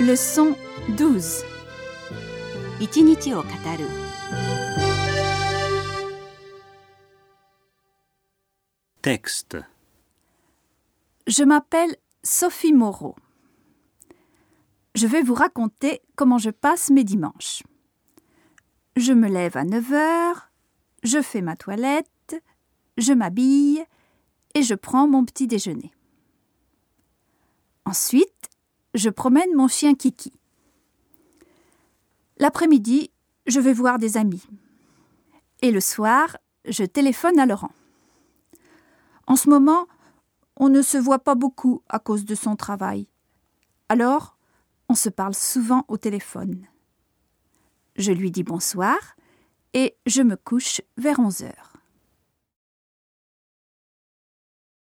Leçon 12一日を語る Texte. Je m'appelle Sophie Moreau. Je vais vous raconter comment je passe mes dimanches. Je me lève à 9 heures, je fais ma toilette, je m'habille et je prends mon petit déjeuner. Ensuite, je promène mon chien Kiki. L'après-midi, je vais voir des amis. Et le soir, je téléphone à Laurent. En ce moment, on ne se voit pas beaucoup à cause de son travail. Alors, on se parle souvent au téléphone. Je lui dis bonsoir et je me couche vers 11 heures.